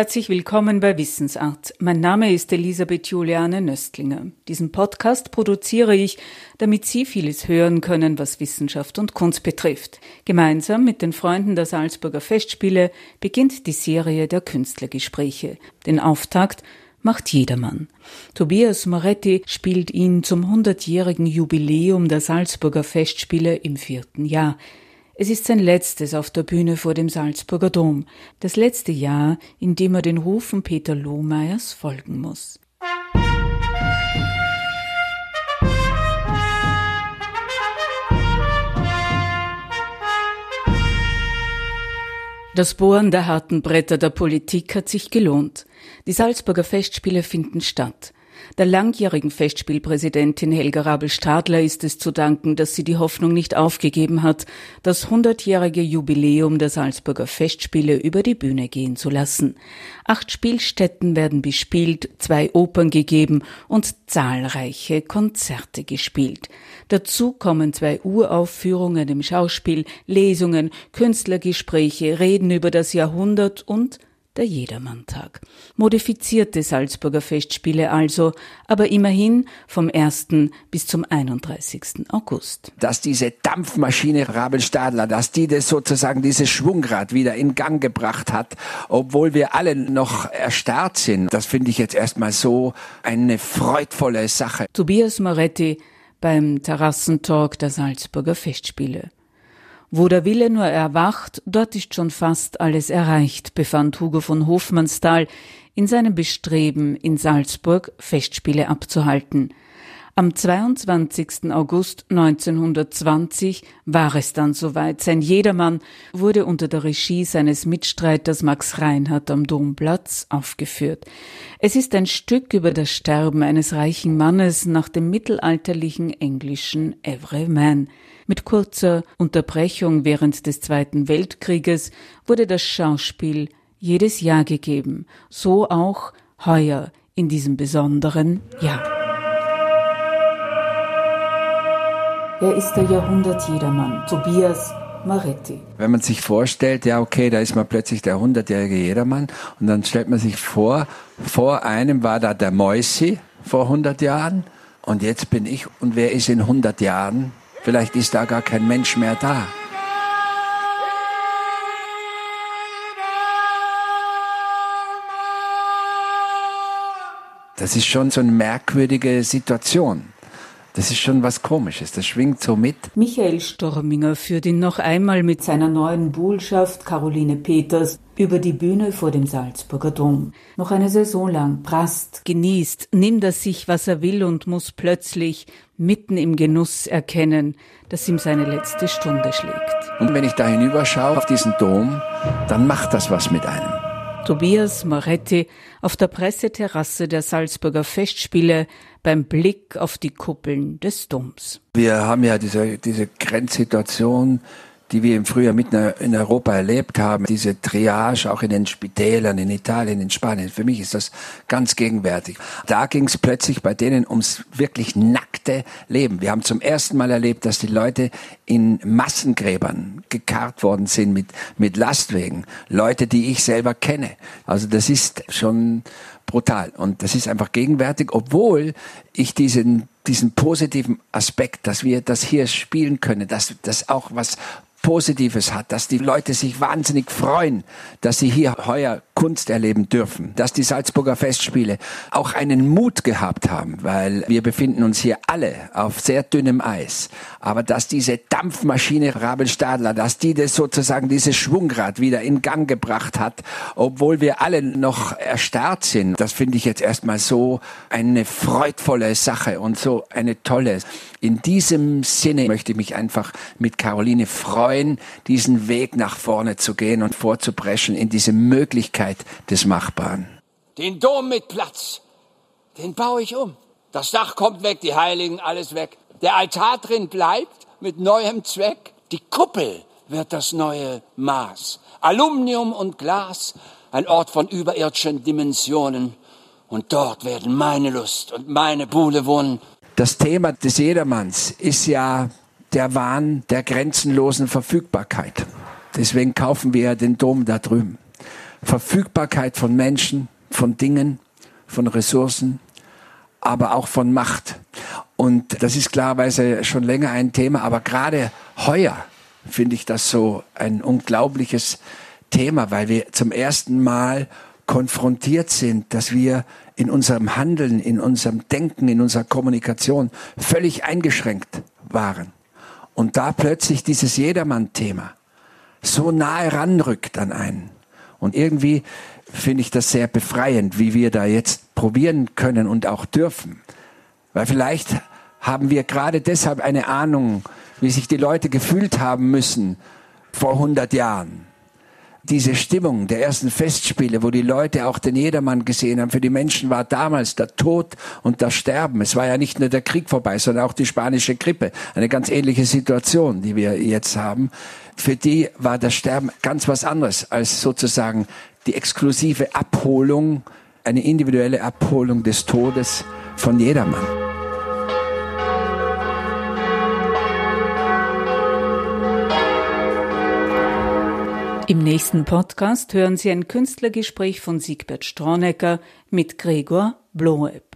Herzlich willkommen bei Wissensart. Mein Name ist Elisabeth Juliane Nöstlinger. Diesen Podcast produziere ich, damit Sie vieles hören können, was Wissenschaft und Kunst betrifft. Gemeinsam mit den Freunden der Salzburger Festspiele beginnt die Serie der Künstlergespräche. Den Auftakt macht jedermann. Tobias Moretti spielt ihn zum hundertjährigen Jubiläum der Salzburger Festspiele im vierten Jahr. Es ist sein letztes auf der Bühne vor dem Salzburger Dom, das letzte Jahr, in dem er den Rufen Peter Lohmeyers folgen muss. Das Bohren der harten Bretter der Politik hat sich gelohnt. Die Salzburger Festspiele finden statt. Der langjährigen Festspielpräsidentin Helga Rabel-Stadler ist es zu danken, dass sie die Hoffnung nicht aufgegeben hat, das hundertjährige Jubiläum der Salzburger Festspiele über die Bühne gehen zu lassen. Acht Spielstätten werden bespielt, zwei Opern gegeben und zahlreiche Konzerte gespielt. Dazu kommen zwei Uraufführungen im Schauspiel, Lesungen, Künstlergespräche, Reden über das Jahrhundert und der Jedermanntag. Modifizierte Salzburger Festspiele also, aber immerhin vom 1. bis zum 31. August. Dass diese Dampfmaschine Rabelstadler, dass die das sozusagen dieses Schwungrad wieder in Gang gebracht hat, obwohl wir alle noch erstarrt sind, das finde ich jetzt erstmal so eine freudvolle Sache. Tobias Moretti beim Terrassentalk der Salzburger Festspiele. Wo der Wille nur erwacht, dort ist schon fast alles erreicht, befand Hugo von Hofmannsthal in seinem Bestreben, in Salzburg Festspiele abzuhalten. Am 22. August 1920 war es dann soweit. Sein Jedermann wurde unter der Regie seines Mitstreiters Max Reinhardt am Domplatz aufgeführt. Es ist ein Stück über das Sterben eines reichen Mannes nach dem mittelalterlichen englischen Every Man. Mit kurzer Unterbrechung während des Zweiten Weltkrieges wurde das Schauspiel jedes Jahr gegeben, so auch heuer in diesem besonderen Jahr. Er ist der Jahrhundert-Jedermann, Tobias Maretti. Wenn man sich vorstellt, ja okay, da ist man plötzlich der hundertjährige Jedermann und dann stellt man sich vor, vor einem war da der Moisi vor 100 Jahren und jetzt bin ich und wer ist in 100 Jahren? Vielleicht ist da gar kein Mensch mehr da. Das ist schon so eine merkwürdige Situation. Das ist schon was Komisches, das schwingt so mit. Michael Storminger führt ihn noch einmal mit seiner neuen Buhlschaft Caroline Peters über die Bühne vor dem Salzburger Dom. Noch eine Saison lang prasst, genießt, nimmt er sich, was er will und muss plötzlich mitten im Genuss erkennen, dass ihm seine letzte Stunde schlägt. Und wenn ich da hinüberschaue auf diesen Dom, dann macht das was mit einem. Tobias Moretti auf der Presseterrasse der Salzburger Festspiele beim Blick auf die Kuppeln des Doms. Wir haben ja diese, diese Grenzsituation die wir im Frühjahr mitten in Europa erlebt haben, diese Triage auch in den Spitälern, in Italien, in Spanien, für mich ist das ganz gegenwärtig. Da ging es plötzlich bei denen ums wirklich nackte Leben. Wir haben zum ersten Mal erlebt, dass die Leute in Massengräbern gekarrt worden sind mit, mit Lastwegen. Leute, die ich selber kenne. Also das ist schon brutal. Und das ist einfach gegenwärtig, obwohl ich diesen, diesen positiven Aspekt, dass wir das hier spielen können, dass das auch was Positives hat, dass die Leute sich wahnsinnig freuen, dass sie hier heuer Kunst erleben dürfen, dass die Salzburger Festspiele auch einen Mut gehabt haben, weil wir befinden uns hier alle auf sehr dünnem Eis, aber dass diese Dampfmaschine Rabelstadler, dass die das sozusagen dieses Schwungrad wieder in Gang gebracht hat, obwohl wir alle noch erstarrt sind, das finde ich jetzt erstmal so eine freudvolle Sache und so eine tolle. In diesem Sinne möchte ich mich einfach mit Caroline freuen, diesen Weg nach vorne zu gehen und vorzubrechen in diese Möglichkeit des Machbaren. Den Dom mit Platz, den baue ich um. Das Dach kommt weg, die Heiligen, alles weg. Der Altar drin bleibt mit neuem Zweck. Die Kuppel wird das neue Maß. Aluminium und Glas, ein Ort von überirdischen Dimensionen. Und dort werden meine Lust und meine Buhle wohnen. Das Thema des Jedermanns ist ja der Wahn der grenzenlosen Verfügbarkeit. Deswegen kaufen wir ja den Dom da drüben. Verfügbarkeit von Menschen, von Dingen, von Ressourcen, aber auch von Macht. Und das ist klarerweise schon länger ein Thema, aber gerade heuer finde ich das so ein unglaubliches Thema, weil wir zum ersten Mal konfrontiert sind, dass wir in unserem Handeln, in unserem Denken, in unserer Kommunikation völlig eingeschränkt waren. Und da plötzlich dieses Jedermann-Thema so nahe ranrückt an einen. Und irgendwie finde ich das sehr befreiend, wie wir da jetzt probieren können und auch dürfen. Weil vielleicht haben wir gerade deshalb eine Ahnung, wie sich die Leute gefühlt haben müssen vor 100 Jahren. Diese Stimmung der ersten Festspiele, wo die Leute auch den Jedermann gesehen haben, für die Menschen war damals der Tod und das Sterben. Es war ja nicht nur der Krieg vorbei, sondern auch die spanische Grippe. Eine ganz ähnliche Situation, die wir jetzt haben. Für die war das Sterben ganz was anderes als sozusagen die exklusive Abholung, eine individuelle Abholung des Todes von jedermann. Im nächsten Podcast hören Sie ein Künstlergespräch von Siegbert Stronecker mit Gregor Bloeb.